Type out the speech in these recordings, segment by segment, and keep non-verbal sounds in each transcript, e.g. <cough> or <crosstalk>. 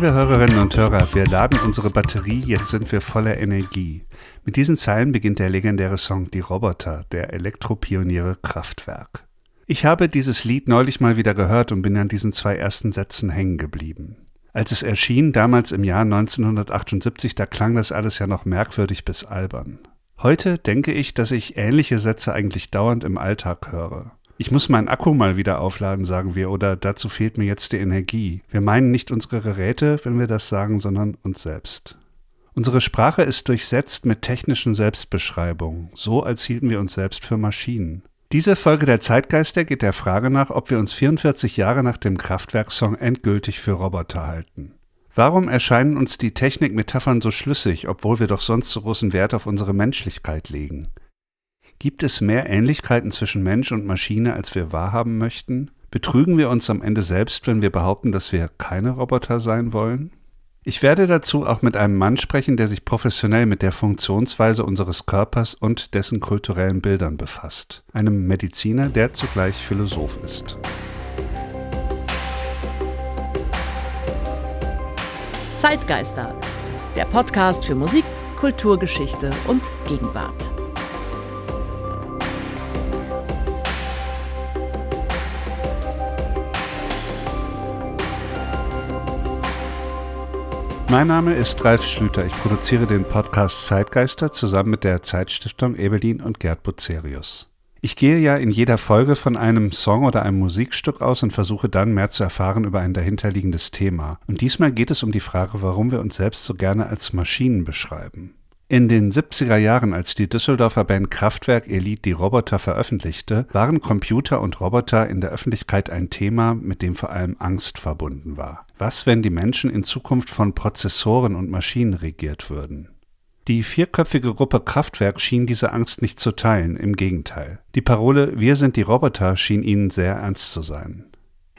Liebe Hörerinnen und Hörer, wir laden unsere Batterie, jetzt sind wir voller Energie. Mit diesen Zeilen beginnt der legendäre Song Die Roboter der Elektropioniere Kraftwerk. Ich habe dieses Lied neulich mal wieder gehört und bin an diesen zwei ersten Sätzen hängen geblieben. Als es erschien, damals im Jahr 1978, da klang das alles ja noch merkwürdig bis albern. Heute denke ich, dass ich ähnliche Sätze eigentlich dauernd im Alltag höre. Ich muss meinen Akku mal wieder aufladen, sagen wir, oder dazu fehlt mir jetzt die Energie. Wir meinen nicht unsere Geräte, wenn wir das sagen, sondern uns selbst. Unsere Sprache ist durchsetzt mit technischen Selbstbeschreibungen, so als hielten wir uns selbst für Maschinen. Diese Folge der Zeitgeister geht der Frage nach, ob wir uns 44 Jahre nach dem Kraftwerkssong endgültig für Roboter halten. Warum erscheinen uns die Technikmetaphern so schlüssig, obwohl wir doch sonst so großen Wert auf unsere Menschlichkeit legen? Gibt es mehr Ähnlichkeiten zwischen Mensch und Maschine, als wir wahrhaben möchten? Betrügen wir uns am Ende selbst, wenn wir behaupten, dass wir keine Roboter sein wollen? Ich werde dazu auch mit einem Mann sprechen, der sich professionell mit der Funktionsweise unseres Körpers und dessen kulturellen Bildern befasst. Einem Mediziner, der zugleich Philosoph ist. Zeitgeister, der Podcast für Musik, Kulturgeschichte und Gegenwart. Mein Name ist Ralf Schlüter. Ich produziere den Podcast Zeitgeister zusammen mit der Zeitstiftung Ebelin und Gerd Bucerius. Ich gehe ja in jeder Folge von einem Song oder einem Musikstück aus und versuche dann mehr zu erfahren über ein dahinterliegendes Thema. Und diesmal geht es um die Frage, warum wir uns selbst so gerne als Maschinen beschreiben. In den 70er Jahren, als die Düsseldorfer Band Kraftwerk Elite die Roboter veröffentlichte, waren Computer und Roboter in der Öffentlichkeit ein Thema, mit dem vor allem Angst verbunden war. Was, wenn die Menschen in Zukunft von Prozessoren und Maschinen regiert würden? Die vierköpfige Gruppe Kraftwerk schien diese Angst nicht zu teilen, im Gegenteil. Die Parole Wir sind die Roboter schien ihnen sehr ernst zu sein.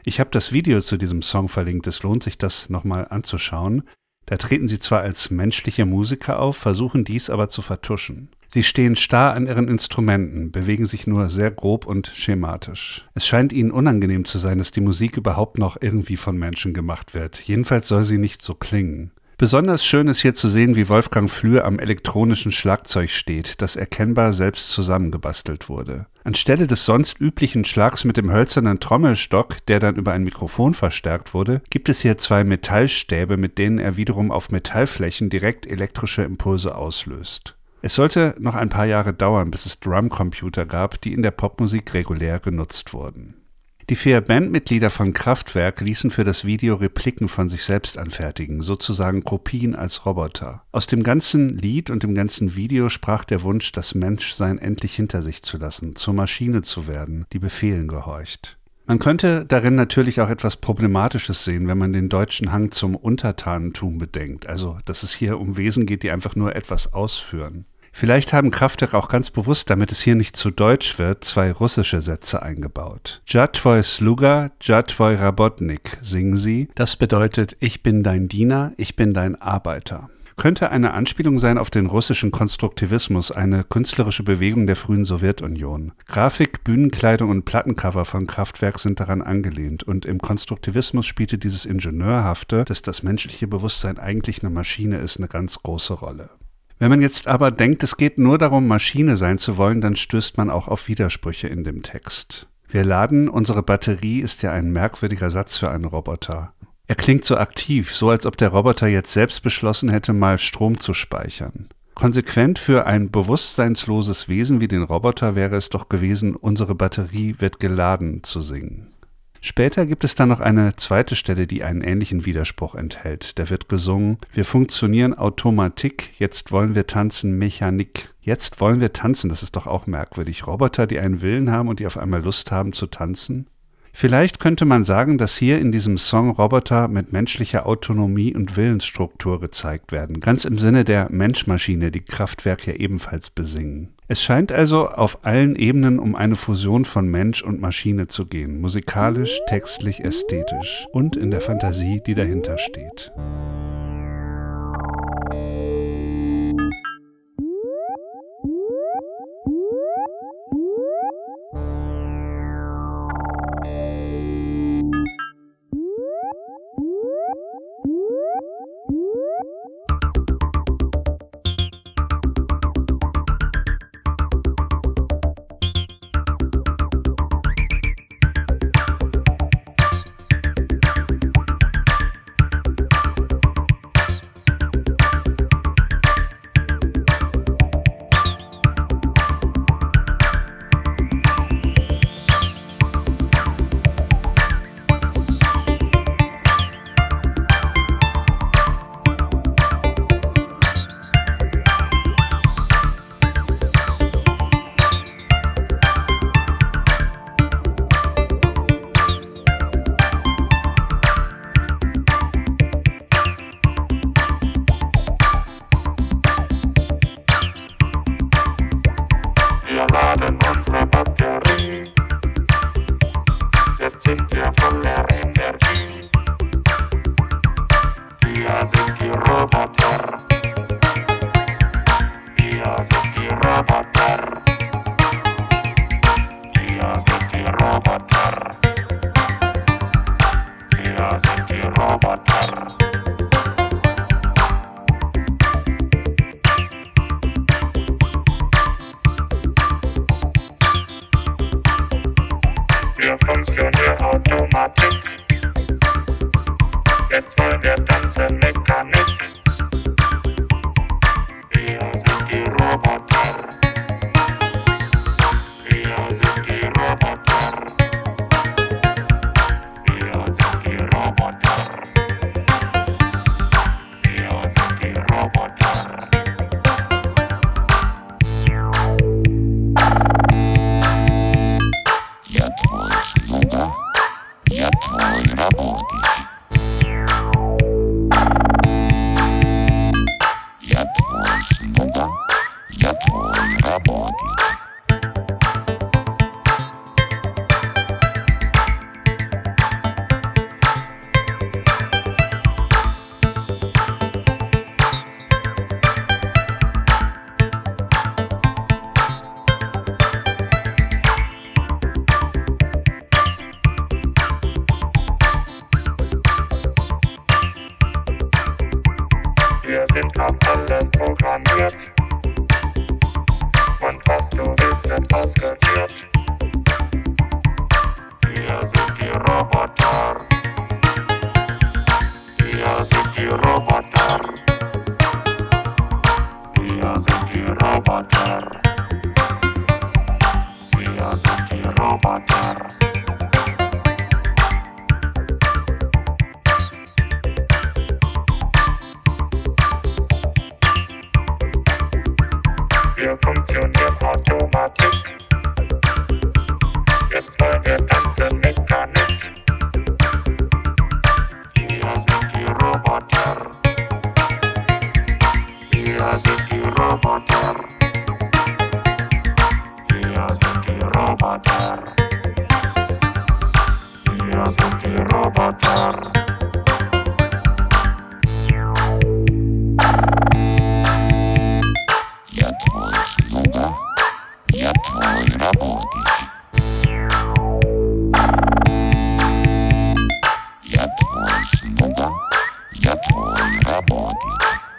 Ich habe das Video zu diesem Song verlinkt, es lohnt sich das nochmal anzuschauen. Da treten sie zwar als menschliche Musiker auf, versuchen dies aber zu vertuschen. Sie stehen starr an ihren Instrumenten, bewegen sich nur sehr grob und schematisch. Es scheint ihnen unangenehm zu sein, dass die Musik überhaupt noch irgendwie von Menschen gemacht wird. Jedenfalls soll sie nicht so klingen. Besonders schön ist hier zu sehen, wie Wolfgang Flür am elektronischen Schlagzeug steht, das erkennbar selbst zusammengebastelt wurde. Anstelle des sonst üblichen Schlags mit dem hölzernen Trommelstock, der dann über ein Mikrofon verstärkt wurde, gibt es hier zwei Metallstäbe, mit denen er wiederum auf Metallflächen direkt elektrische Impulse auslöst. Es sollte noch ein paar Jahre dauern, bis es Drumcomputer gab, die in der Popmusik regulär genutzt wurden. Die vier Bandmitglieder von Kraftwerk ließen für das Video Repliken von sich selbst anfertigen, sozusagen Kopien als Roboter. Aus dem ganzen Lied und dem ganzen Video sprach der Wunsch, das Menschsein endlich hinter sich zu lassen, zur Maschine zu werden, die Befehlen gehorcht. Man könnte darin natürlich auch etwas Problematisches sehen, wenn man den deutschen Hang zum Untertanentum bedenkt, also dass es hier um Wesen geht, die einfach nur etwas ausführen. Vielleicht haben Kraftwerk auch ganz bewusst, damit es hier nicht zu deutsch wird, zwei russische Sätze eingebaut. Jatvoy Sluga, Jatvoy Rabotnik singen sie. Das bedeutet, ich bin dein Diener, ich bin dein Arbeiter könnte eine Anspielung sein auf den russischen Konstruktivismus, eine künstlerische Bewegung der frühen Sowjetunion. Grafik, Bühnenkleidung und Plattencover von Kraftwerk sind daran angelehnt und im Konstruktivismus spielte dieses Ingenieurhafte, dass das menschliche Bewusstsein eigentlich eine Maschine ist, eine ganz große Rolle. Wenn man jetzt aber denkt, es geht nur darum, Maschine sein zu wollen, dann stößt man auch auf Widersprüche in dem Text. Wir laden, unsere Batterie ist ja ein merkwürdiger Satz für einen Roboter. Er klingt so aktiv, so als ob der Roboter jetzt selbst beschlossen hätte, mal Strom zu speichern. Konsequent für ein bewusstseinsloses Wesen wie den Roboter wäre es doch gewesen, unsere Batterie wird geladen zu singen. Später gibt es dann noch eine zweite Stelle, die einen ähnlichen Widerspruch enthält. Da wird gesungen, wir funktionieren Automatik, jetzt wollen wir tanzen Mechanik. Jetzt wollen wir tanzen, das ist doch auch merkwürdig. Roboter, die einen Willen haben und die auf einmal Lust haben zu tanzen. Vielleicht könnte man sagen, dass hier in diesem Song Roboter mit menschlicher Autonomie und Willensstruktur gezeigt werden, ganz im Sinne der Menschmaschine, die Kraftwerk ja ebenfalls besingen. Es scheint also auf allen Ebenen um eine Fusion von Mensch und Maschine zu gehen, musikalisch, textlich, ästhetisch und in der Fantasie, die dahinter steht. Я тут. Body.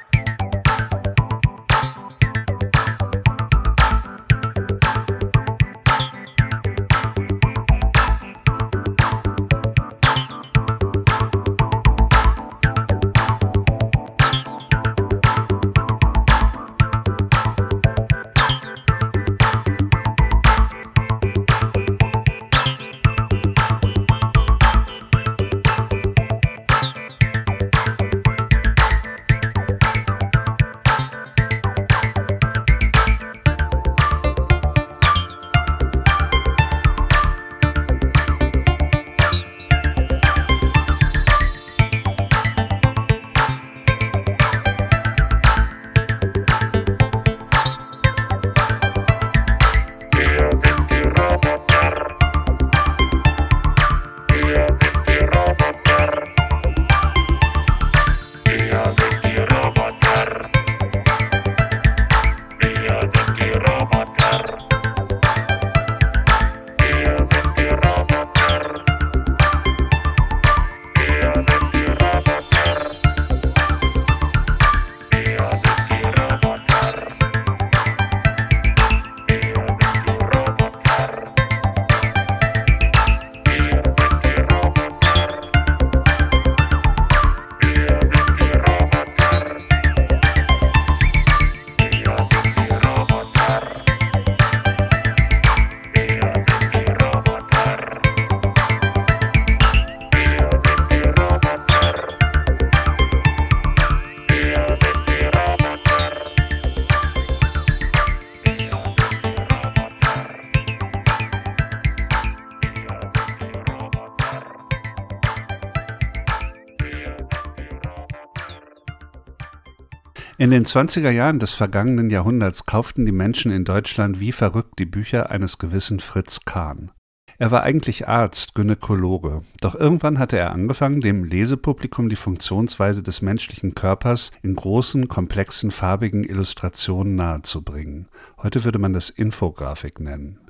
In den 20er Jahren des vergangenen Jahrhunderts kauften die Menschen in Deutschland wie verrückt die Bücher eines gewissen Fritz Kahn. Er war eigentlich Arzt, Gynäkologe, doch irgendwann hatte er angefangen, dem Lesepublikum die Funktionsweise des menschlichen Körpers in großen, komplexen, farbigen Illustrationen nahezubringen. Heute würde man das Infografik nennen.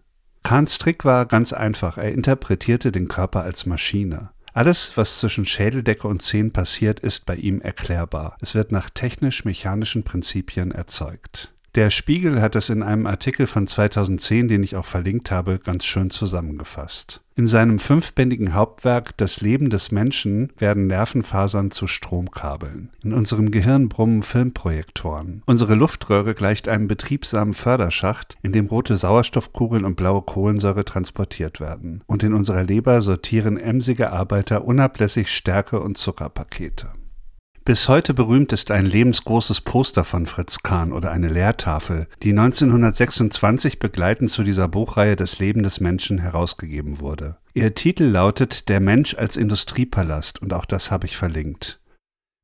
Kahns Trick war ganz einfach, er interpretierte den Körper als Maschine. Alles, was zwischen Schädeldecke und Zehen passiert, ist bei ihm erklärbar. Es wird nach technisch-mechanischen Prinzipien erzeugt. Der Spiegel hat es in einem Artikel von 2010, den ich auch verlinkt habe, ganz schön zusammengefasst. In seinem fünfbändigen Hauptwerk Das Leben des Menschen werden Nervenfasern zu Stromkabeln. In unserem Gehirn brummen Filmprojektoren. Unsere Luftröhre gleicht einem betriebsamen Förderschacht, in dem rote Sauerstoffkugeln und blaue Kohlensäure transportiert werden. Und in unserer Leber sortieren emsige Arbeiter unablässig Stärke und Zuckerpakete. Bis heute berühmt ist ein lebensgroßes Poster von Fritz Kahn oder eine Lehrtafel, die 1926 begleitend zu dieser Buchreihe Das Leben des Menschen herausgegeben wurde. Ihr Titel lautet Der Mensch als Industriepalast und auch das habe ich verlinkt.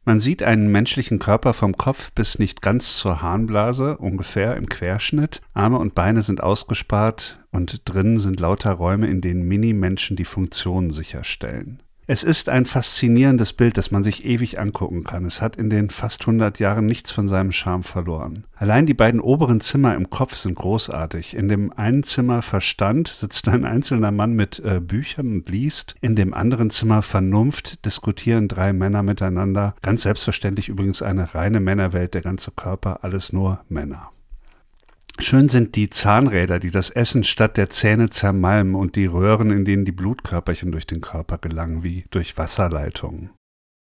Man sieht einen menschlichen Körper vom Kopf bis nicht ganz zur Harnblase, ungefähr im Querschnitt. Arme und Beine sind ausgespart und drinnen sind lauter Räume, in denen Mini-Menschen die Funktionen sicherstellen. Es ist ein faszinierendes Bild, das man sich ewig angucken kann. Es hat in den fast 100 Jahren nichts von seinem Charme verloren. Allein die beiden oberen Zimmer im Kopf sind großartig. In dem einen Zimmer Verstand sitzt ein einzelner Mann mit äh, Büchern und liest. In dem anderen Zimmer Vernunft diskutieren drei Männer miteinander. Ganz selbstverständlich übrigens eine reine Männerwelt, der ganze Körper, alles nur Männer. Schön sind die Zahnräder, die das Essen statt der Zähne zermalmen und die Röhren, in denen die Blutkörperchen durch den Körper gelangen, wie durch Wasserleitungen.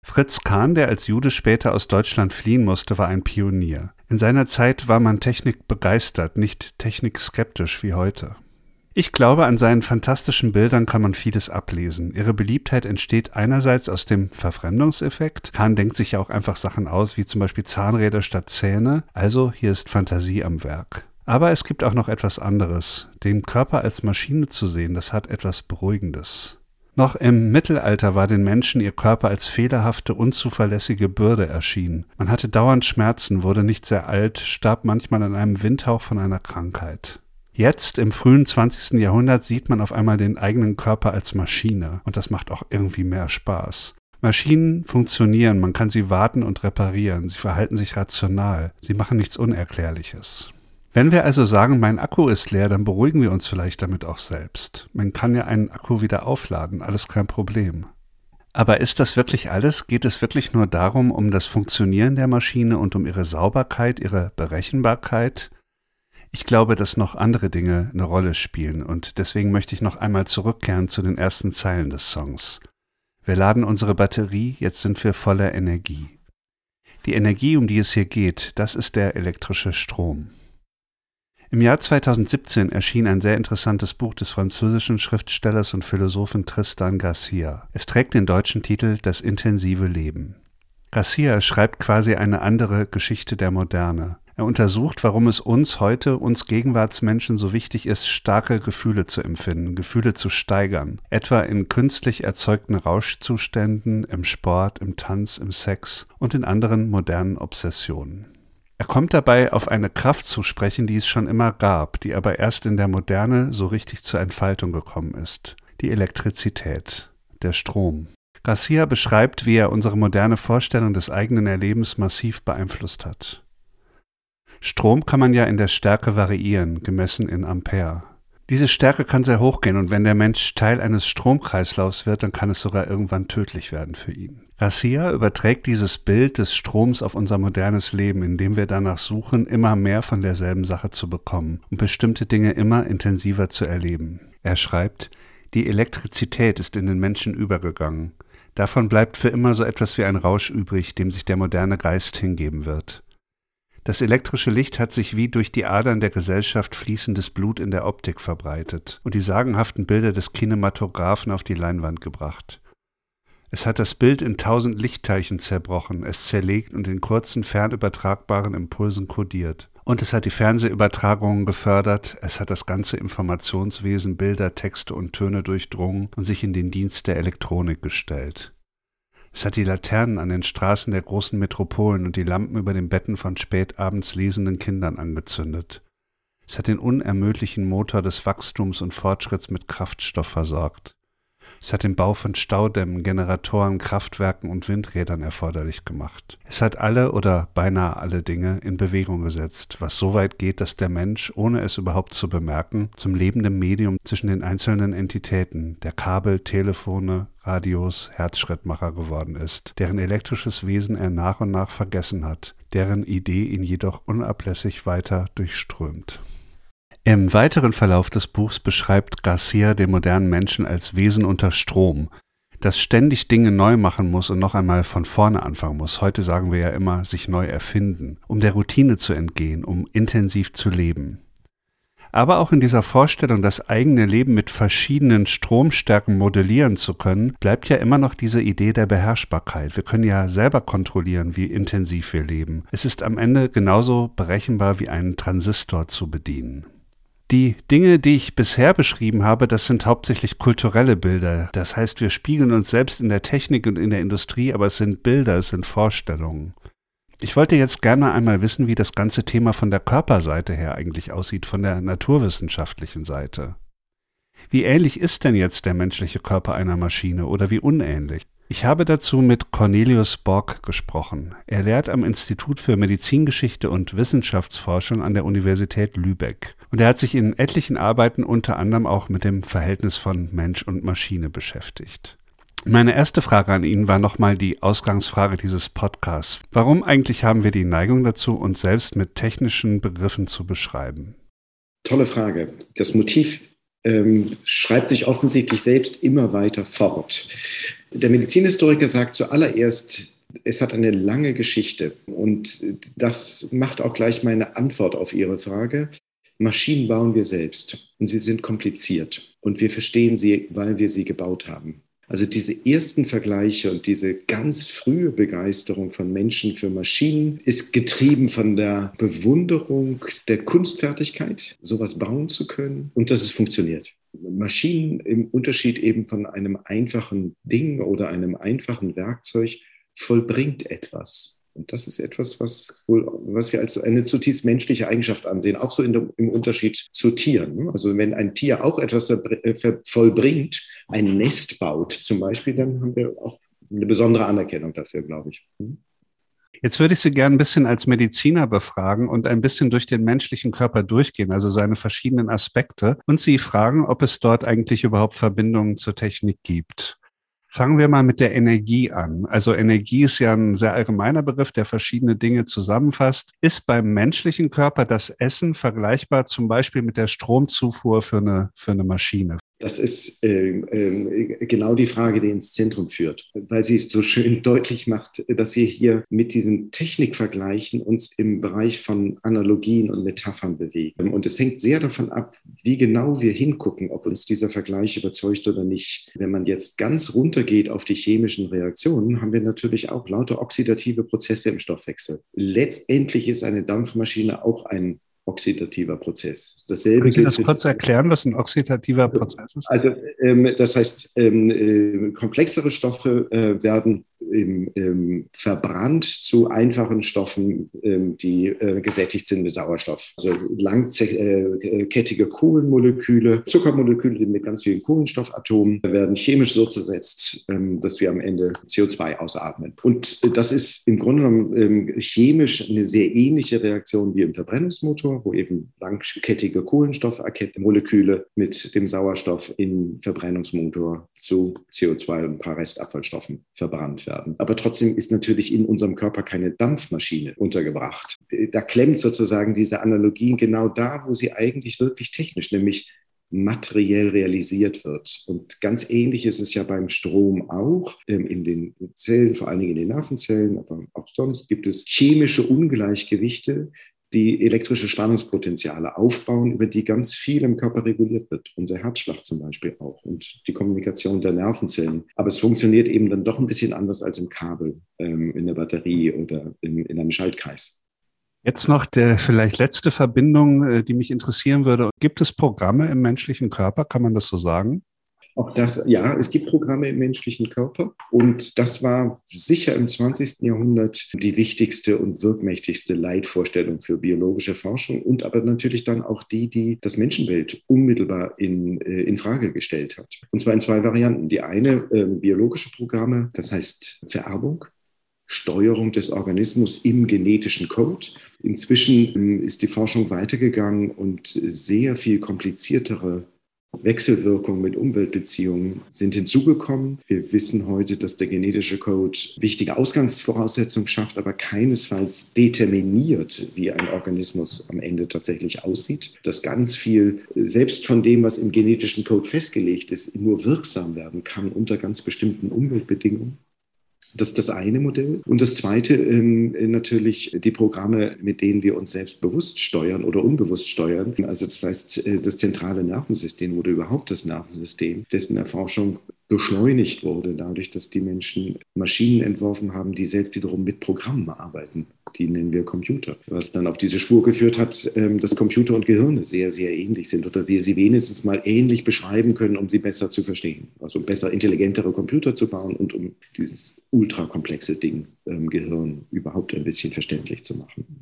Fritz Kahn, der als Jude später aus Deutschland fliehen musste, war ein Pionier. In seiner Zeit war man Technik begeistert, nicht technikskeptisch wie heute. Ich glaube, an seinen fantastischen Bildern kann man vieles ablesen. Ihre Beliebtheit entsteht einerseits aus dem Verfremdungseffekt. Kahn denkt sich ja auch einfach Sachen aus, wie zum Beispiel Zahnräder statt Zähne. Also hier ist Fantasie am Werk. Aber es gibt auch noch etwas anderes. Den Körper als Maschine zu sehen, das hat etwas Beruhigendes. Noch im Mittelalter war den Menschen ihr Körper als fehlerhafte, unzuverlässige Bürde erschienen. Man hatte dauernd Schmerzen, wurde nicht sehr alt, starb manchmal an einem Windhauch von einer Krankheit. Jetzt im frühen 20. Jahrhundert sieht man auf einmal den eigenen Körper als Maschine und das macht auch irgendwie mehr Spaß. Maschinen funktionieren, man kann sie warten und reparieren, sie verhalten sich rational, sie machen nichts Unerklärliches. Wenn wir also sagen, mein Akku ist leer, dann beruhigen wir uns vielleicht damit auch selbst. Man kann ja einen Akku wieder aufladen, alles kein Problem. Aber ist das wirklich alles? Geht es wirklich nur darum, um das Funktionieren der Maschine und um ihre Sauberkeit, ihre Berechenbarkeit? Ich glaube, dass noch andere Dinge eine Rolle spielen und deswegen möchte ich noch einmal zurückkehren zu den ersten Zeilen des Songs. Wir laden unsere Batterie, jetzt sind wir voller Energie. Die Energie, um die es hier geht, das ist der elektrische Strom. Im Jahr 2017 erschien ein sehr interessantes Buch des französischen Schriftstellers und Philosophen Tristan Garcia. Es trägt den deutschen Titel Das intensive Leben. Garcia schreibt quasi eine andere Geschichte der Moderne. Er untersucht, warum es uns heute, uns Gegenwartsmenschen so wichtig ist, starke Gefühle zu empfinden, Gefühle zu steigern, etwa in künstlich erzeugten Rauschzuständen, im Sport, im Tanz, im Sex und in anderen modernen Obsessionen. Er kommt dabei auf eine Kraft zu sprechen, die es schon immer gab, die aber erst in der Moderne so richtig zur Entfaltung gekommen ist. Die Elektrizität, der Strom. Garcia beschreibt, wie er unsere moderne Vorstellung des eigenen Erlebens massiv beeinflusst hat. Strom kann man ja in der Stärke variieren, gemessen in Ampere. Diese Stärke kann sehr hoch gehen und wenn der Mensch Teil eines Stromkreislaufs wird, dann kann es sogar irgendwann tödlich werden für ihn. Garcia überträgt dieses Bild des Stroms auf unser modernes Leben, indem wir danach suchen, immer mehr von derselben Sache zu bekommen und bestimmte Dinge immer intensiver zu erleben. Er schreibt, die Elektrizität ist in den Menschen übergegangen. Davon bleibt für immer so etwas wie ein Rausch übrig, dem sich der moderne Geist hingeben wird. Das elektrische Licht hat sich wie durch die Adern der Gesellschaft fließendes Blut in der Optik verbreitet und die sagenhaften Bilder des Kinematographen auf die Leinwand gebracht. Es hat das Bild in tausend Lichtteilchen zerbrochen, es zerlegt und in kurzen, fernübertragbaren Impulsen kodiert. Und es hat die Fernsehübertragungen gefördert, es hat das ganze Informationswesen, Bilder, Texte und Töne durchdrungen und sich in den Dienst der Elektronik gestellt. Es hat die Laternen an den Straßen der großen Metropolen und die Lampen über den Betten von spätabends lesenden Kindern angezündet. Es hat den unermüdlichen Motor des Wachstums und Fortschritts mit Kraftstoff versorgt. Es hat den Bau von Staudämmen, Generatoren, Kraftwerken und Windrädern erforderlich gemacht. Es hat alle oder beinahe alle Dinge in Bewegung gesetzt, was so weit geht, dass der Mensch, ohne es überhaupt zu bemerken, zum lebenden Medium zwischen den einzelnen Entitäten der Kabel, Telefone, Radios Herzschrittmacher geworden ist, deren elektrisches Wesen er nach und nach vergessen hat, deren Idee ihn jedoch unablässig weiter durchströmt. Im weiteren Verlauf des Buchs beschreibt Garcia den modernen Menschen als Wesen unter Strom, das ständig Dinge neu machen muss und noch einmal von vorne anfangen muss. Heute sagen wir ja immer, sich neu erfinden, um der Routine zu entgehen, um intensiv zu leben. Aber auch in dieser Vorstellung, das eigene Leben mit verschiedenen Stromstärken modellieren zu können, bleibt ja immer noch diese Idee der Beherrschbarkeit. Wir können ja selber kontrollieren, wie intensiv wir leben. Es ist am Ende genauso berechenbar wie einen Transistor zu bedienen. Die Dinge, die ich bisher beschrieben habe, das sind hauptsächlich kulturelle Bilder. Das heißt, wir spiegeln uns selbst in der Technik und in der Industrie, aber es sind Bilder, es sind Vorstellungen. Ich wollte jetzt gerne einmal wissen, wie das ganze Thema von der Körperseite her eigentlich aussieht, von der naturwissenschaftlichen Seite. Wie ähnlich ist denn jetzt der menschliche Körper einer Maschine oder wie unähnlich? Ich habe dazu mit Cornelius Borg gesprochen. Er lehrt am Institut für Medizingeschichte und Wissenschaftsforschung an der Universität Lübeck. Und er hat sich in etlichen Arbeiten unter anderem auch mit dem Verhältnis von Mensch und Maschine beschäftigt. Meine erste Frage an ihn war nochmal die Ausgangsfrage dieses Podcasts. Warum eigentlich haben wir die Neigung dazu, uns selbst mit technischen Begriffen zu beschreiben? Tolle Frage. Das Motiv ähm, schreibt sich offensichtlich selbst immer weiter fort. Der Medizinhistoriker sagt zuallererst, es hat eine lange Geschichte und das macht auch gleich meine Antwort auf Ihre Frage. Maschinen bauen wir selbst und sie sind kompliziert und wir verstehen sie, weil wir sie gebaut haben. Also diese ersten Vergleiche und diese ganz frühe Begeisterung von Menschen für Maschinen ist getrieben von der Bewunderung der Kunstfertigkeit, sowas bauen zu können und dass es funktioniert. Maschinen im Unterschied eben von einem einfachen Ding oder einem einfachen Werkzeug vollbringt etwas. Und das ist etwas, was, wohl, was wir als eine zutiefst menschliche Eigenschaft ansehen, auch so der, im Unterschied zu Tieren. Also wenn ein Tier auch etwas äh, vollbringt, ein Nest baut zum Beispiel, dann haben wir auch eine besondere Anerkennung dafür, glaube ich. Hm? Jetzt würde ich Sie gerne ein bisschen als Mediziner befragen und ein bisschen durch den menschlichen Körper durchgehen, also seine verschiedenen Aspekte, und Sie fragen, ob es dort eigentlich überhaupt Verbindungen zur Technik gibt. Fangen wir mal mit der Energie an. Also Energie ist ja ein sehr allgemeiner Begriff, der verschiedene Dinge zusammenfasst. Ist beim menschlichen Körper das Essen vergleichbar zum Beispiel mit der Stromzufuhr für eine, für eine Maschine? Das ist äh, äh, genau die Frage, die ins Zentrum führt, weil sie es so schön <laughs> deutlich macht, dass wir hier mit diesen Technikvergleichen uns im Bereich von Analogien und Metaphern bewegen. Und es hängt sehr davon ab, wie genau wir hingucken, ob uns dieser Vergleich überzeugt oder nicht. Wenn man jetzt ganz runtergeht auf die chemischen Reaktionen, haben wir natürlich auch lauter oxidative Prozesse im Stoffwechsel. Letztendlich ist eine Dampfmaschine auch ein oxidativer Prozess. Dasselbe Können Sie das kurz erklären, was ein oxidativer Prozess ist? Also ähm, das heißt, ähm, äh, komplexere Stoffe äh, werden ähm, verbrannt zu einfachen Stoffen, ähm, die äh, gesättigt sind mit Sauerstoff. Also langkettige äh, Kohlenmoleküle, Zuckermoleküle mit ganz vielen Kohlenstoffatomen werden chemisch so zersetzt, ähm, dass wir am Ende CO2 ausatmen. Und das ist im Grunde genommen ähm, chemisch eine sehr ähnliche Reaktion wie im Verbrennungsmotor, wo eben langkettige Kohlenstoffmoleküle mit dem Sauerstoff im Verbrennungsmotor zu CO2 und ein paar Restabfallstoffen verbrannt werden werden. Aber trotzdem ist natürlich in unserem Körper keine Dampfmaschine untergebracht. Da klemmt sozusagen diese Analogie genau da, wo sie eigentlich wirklich technisch, nämlich materiell realisiert wird. Und ganz ähnlich ist es ja beim Strom auch. In den Zellen, vor allen Dingen in den Nervenzellen, aber auch sonst gibt es chemische Ungleichgewichte, die elektrische Spannungspotenziale aufbauen, über die ganz viel im Körper reguliert wird. Unser Herzschlag zum Beispiel auch und die Kommunikation der Nervenzellen. Aber es funktioniert eben dann doch ein bisschen anders als im Kabel, ähm, in der Batterie oder in, in einem Schaltkreis. Jetzt noch der vielleicht letzte Verbindung, äh, die mich interessieren würde. Gibt es Programme im menschlichen Körper? Kann man das so sagen? Auch das, ja, es gibt Programme im menschlichen Körper und das war sicher im 20. Jahrhundert die wichtigste und wirkmächtigste Leitvorstellung für biologische Forschung und aber natürlich dann auch die, die das Menschenbild unmittelbar in, äh, in Frage gestellt hat. Und zwar in zwei Varianten. Die eine äh, biologische Programme, das heißt Vererbung, Steuerung des Organismus im genetischen Code. Inzwischen ähm, ist die Forschung weitergegangen und sehr viel kompliziertere Wechselwirkung mit Umweltbeziehungen sind hinzugekommen. Wir wissen heute, dass der genetische Code wichtige Ausgangsvoraussetzungen schafft, aber keinesfalls determiniert, wie ein Organismus am Ende tatsächlich aussieht. Dass ganz viel, selbst von dem, was im genetischen Code festgelegt ist, nur wirksam werden kann unter ganz bestimmten Umweltbedingungen. Das ist das eine Modell. Und das zweite ähm, natürlich die Programme, mit denen wir uns selbst bewusst steuern oder unbewusst steuern. Also das heißt, äh, das zentrale Nervensystem oder überhaupt das Nervensystem, dessen Erforschung beschleunigt wurde, dadurch, dass die Menschen Maschinen entworfen haben, die selbst wiederum mit Programmen arbeiten. Die nennen wir Computer. Was dann auf diese Spur geführt hat, ähm, dass Computer und Gehirne sehr, sehr ähnlich sind oder wir sie wenigstens mal ähnlich beschreiben können, um sie besser zu verstehen. Also besser intelligentere Computer zu bauen und um dieses ultrakomplexe Ding ähm, Gehirn überhaupt ein bisschen verständlich zu machen.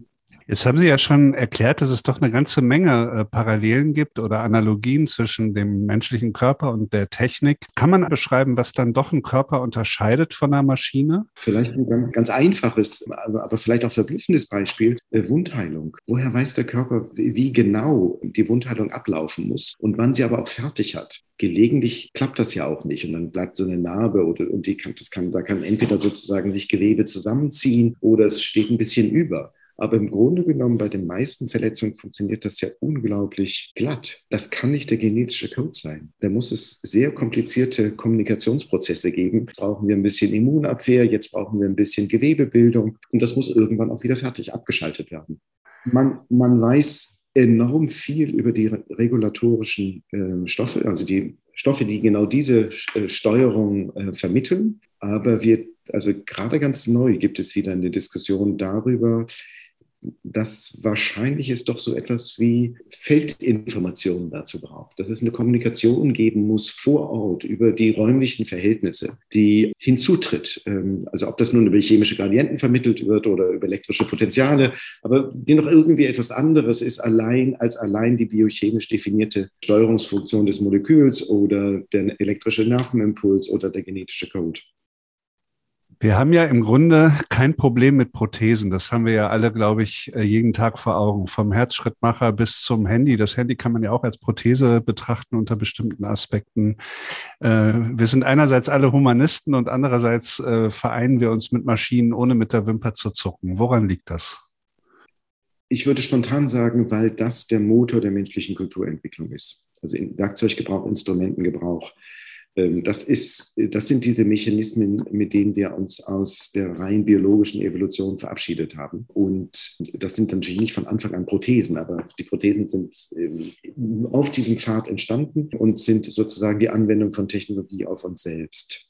Jetzt haben Sie ja schon erklärt, dass es doch eine ganze Menge äh, Parallelen gibt oder Analogien zwischen dem menschlichen Körper und der Technik. Kann man beschreiben, was dann doch ein Körper unterscheidet von einer Maschine? Vielleicht ein ganz, ganz einfaches, aber, vielleicht auch verblüffendes Beispiel, äh, Wundheilung. Woher weiß der Körper, wie genau die Wundheilung ablaufen muss und wann sie aber auch fertig hat? Gelegentlich klappt das ja auch nicht und dann bleibt so eine Narbe oder und die kann, das kann, da kann entweder sozusagen sich Gewebe zusammenziehen oder es steht ein bisschen über. Aber im Grunde genommen bei den meisten Verletzungen funktioniert das ja unglaublich glatt. Das kann nicht der genetische Code sein. Da muss es sehr komplizierte Kommunikationsprozesse geben. Jetzt brauchen wir ein bisschen Immunabwehr, jetzt brauchen wir ein bisschen Gewebebildung und das muss irgendwann auch wieder fertig abgeschaltet werden. Man, man weiß enorm viel über die regulatorischen äh, Stoffe, also die Stoffe, die genau diese äh, Steuerung äh, vermitteln. Aber wir, also gerade ganz neu gibt es wieder eine Diskussion darüber, dass wahrscheinlich es doch so etwas wie Feldinformationen dazu braucht, dass es eine Kommunikation geben muss vor Ort über die räumlichen Verhältnisse, die hinzutritt. Ähm, also ob das nun über chemische Gradienten vermittelt wird oder über elektrische Potenziale, aber die noch irgendwie etwas anderes ist allein als allein die biochemisch definierte Steuerungsfunktion des Moleküls oder der elektrische Nervenimpuls oder der genetische Code. Wir haben ja im Grunde kein Problem mit Prothesen. Das haben wir ja alle, glaube ich, äh, jeden Tag vor Augen. Vom Herzschrittmacher bis zum Handy. Das Handy kann man ja auch als Prothese betrachten unter bestimmten Aspekten. Äh, wir sind einerseits alle Humanisten und andererseits äh, vereinen wir uns mit Maschinen, ohne mit der Wimper zu zucken. Woran liegt das? Ich würde spontan sagen, weil das der Motor der menschlichen Kulturentwicklung ist. Also Werkzeuggebrauch, Instrumentengebrauch, das, ist, das sind diese Mechanismen, mit denen wir uns aus der rein biologischen Evolution verabschiedet haben. Und das sind natürlich nicht von Anfang an Prothesen, aber die Prothesen sind ähm, auf diesem Pfad entstanden und sind sozusagen die Anwendung von Technologie auf uns selbst.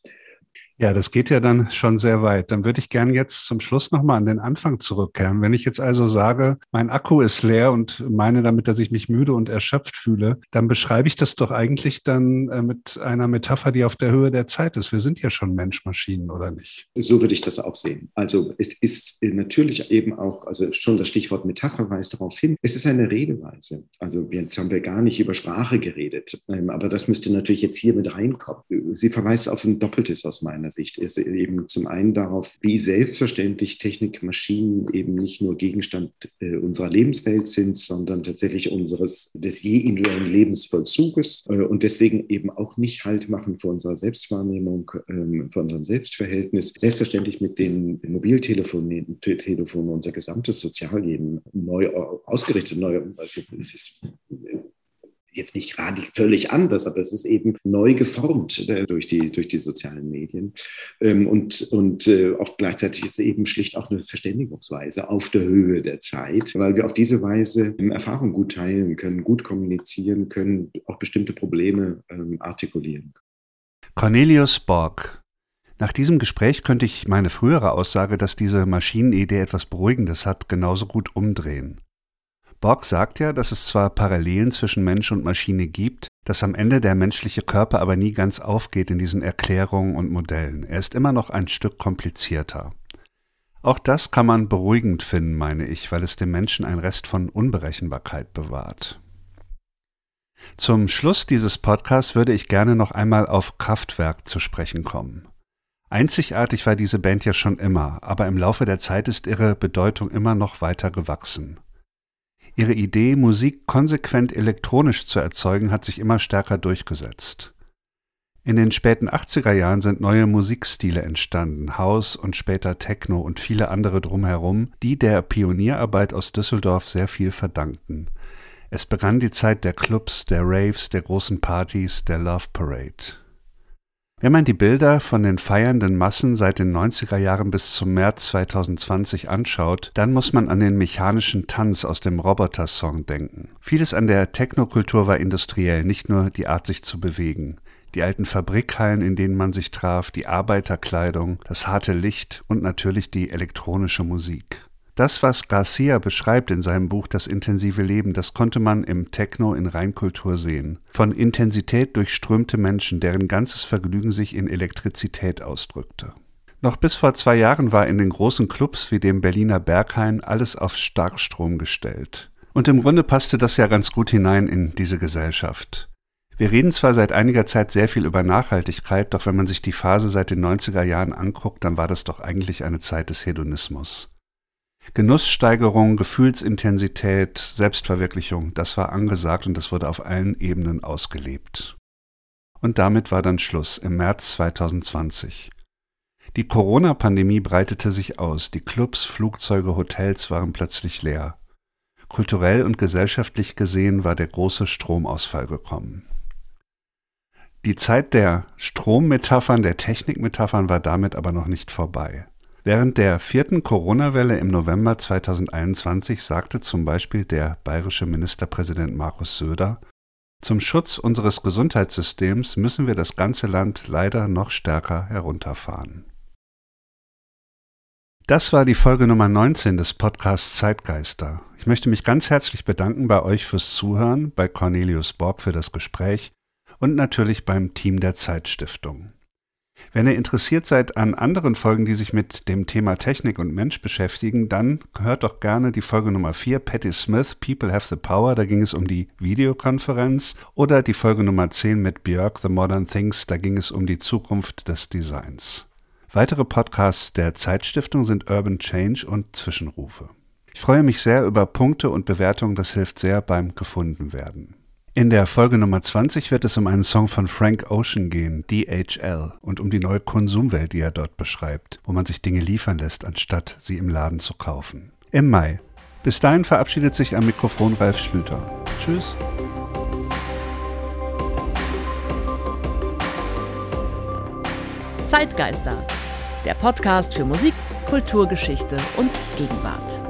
Ja, das geht ja dann schon sehr weit. Dann würde ich gern jetzt zum Schluss nochmal an den Anfang zurückkehren. Wenn ich jetzt also sage, mein Akku ist leer und meine damit, dass ich mich müde und erschöpft fühle, dann beschreibe ich das doch eigentlich dann äh, mit einer Metapher, die auf der Höhe der Zeit ist. Wir sind ja schon Mensch-Maschinen, oder nicht? So würde ich das auch sehen. Also es ist natürlich eben auch, also schon das Stichwort Metapher weist darauf hin, es ist eine Redeweise. Also jetzt haben wir gar nicht über Sprache geredet, ähm, aber das müsste natürlich jetzt hier mit reinkommen. Sie verweist auf ein Doppeltes aus meiner meiner Sicht ist eben zum einen darauf, wie selbstverständlich Technik, Maschinen eben nicht nur Gegenstand äh, unserer Lebenswelt sind, sondern tatsächlich unseres des je individuellen Lebensvollzuges äh, und deswegen eben auch nicht Halt machen vor unserer Selbstwahrnehmung, ähm, vor unserem Selbstverhältnis. Selbstverständlich mit den Mobiltelefonen Telefone unser gesamtes Sozialleben neu ausgerichtet, neu, also es ist jetzt nicht völlig anders, aber es ist eben neu geformt äh, durch, die, durch die sozialen Medien. Ähm, und und äh, oft gleichzeitig ist es eben schlicht auch eine Verständigungsweise auf der Höhe der Zeit, weil wir auf diese Weise ähm, Erfahrungen gut teilen können, gut kommunizieren können, auch bestimmte Probleme ähm, artikulieren. Cornelius Borg. Nach diesem Gespräch könnte ich meine frühere Aussage, dass diese Maschinenidee etwas Beruhigendes hat, genauso gut umdrehen. Borg sagt ja, dass es zwar Parallelen zwischen Mensch und Maschine gibt, dass am Ende der menschliche Körper aber nie ganz aufgeht in diesen Erklärungen und Modellen. Er ist immer noch ein Stück komplizierter. Auch das kann man beruhigend finden, meine ich, weil es dem Menschen einen Rest von Unberechenbarkeit bewahrt. Zum Schluss dieses Podcasts würde ich gerne noch einmal auf Kraftwerk zu sprechen kommen. Einzigartig war diese Band ja schon immer, aber im Laufe der Zeit ist ihre Bedeutung immer noch weiter gewachsen. Ihre Idee, Musik konsequent elektronisch zu erzeugen, hat sich immer stärker durchgesetzt. In den späten 80er Jahren sind neue Musikstile entstanden, House und später Techno und viele andere drumherum, die der Pionierarbeit aus Düsseldorf sehr viel verdankten. Es begann die Zeit der Clubs, der Raves, der großen Partys, der Love Parade. Wenn man die Bilder von den feiernden Massen seit den 90er Jahren bis zum März 2020 anschaut, dann muss man an den mechanischen Tanz aus dem Roboter-Song denken. Vieles an der Technokultur war industriell, nicht nur die Art, sich zu bewegen. Die alten Fabrikhallen, in denen man sich traf, die Arbeiterkleidung, das harte Licht und natürlich die elektronische Musik. Das, was Garcia beschreibt in seinem Buch Das intensive Leben, das konnte man im Techno in Reinkultur sehen. Von Intensität durchströmte Menschen, deren ganzes Vergnügen sich in Elektrizität ausdrückte. Noch bis vor zwei Jahren war in den großen Clubs wie dem Berliner Berghain alles auf Starkstrom gestellt. Und im Grunde passte das ja ganz gut hinein in diese Gesellschaft. Wir reden zwar seit einiger Zeit sehr viel über Nachhaltigkeit, doch wenn man sich die Phase seit den 90er Jahren anguckt, dann war das doch eigentlich eine Zeit des Hedonismus. Genusssteigerung, Gefühlsintensität, Selbstverwirklichung, das war angesagt und das wurde auf allen Ebenen ausgelebt. Und damit war dann Schluss im März 2020. Die Corona-Pandemie breitete sich aus, die Clubs, Flugzeuge, Hotels waren plötzlich leer. Kulturell und gesellschaftlich gesehen war der große Stromausfall gekommen. Die Zeit der Strommetaphern, der Technikmetaphern war damit aber noch nicht vorbei. Während der vierten Corona-Welle im November 2021 sagte zum Beispiel der bayerische Ministerpräsident Markus Söder, zum Schutz unseres Gesundheitssystems müssen wir das ganze Land leider noch stärker herunterfahren. Das war die Folge Nummer 19 des Podcasts Zeitgeister. Ich möchte mich ganz herzlich bedanken bei euch fürs Zuhören, bei Cornelius Borg für das Gespräch und natürlich beim Team der Zeitstiftung. Wenn ihr interessiert seid an anderen Folgen, die sich mit dem Thema Technik und Mensch beschäftigen, dann hört doch gerne die Folge Nummer 4, Patti Smith, People Have the Power, da ging es um die Videokonferenz, oder die Folge Nummer 10 mit Björk, The Modern Things, da ging es um die Zukunft des Designs. Weitere Podcasts der Zeitstiftung sind Urban Change und Zwischenrufe. Ich freue mich sehr über Punkte und Bewertungen, das hilft sehr beim Gefundenwerden. In der Folge Nummer 20 wird es um einen Song von Frank Ocean gehen, DHL, und um die neue Konsumwelt, die er dort beschreibt, wo man sich Dinge liefern lässt, anstatt sie im Laden zu kaufen. Im Mai. Bis dahin verabschiedet sich am Mikrofon Ralf Schlüter. Tschüss. Zeitgeister, der Podcast für Musik, Kulturgeschichte und Gegenwart.